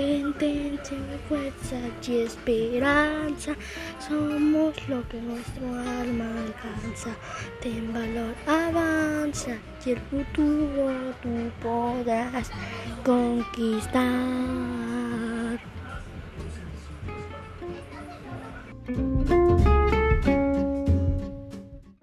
tendencia, fuerza y esperanza. Somos lo que nuestro alma alcanza. Ten valor, avanza y el futuro tú podrás conquistar.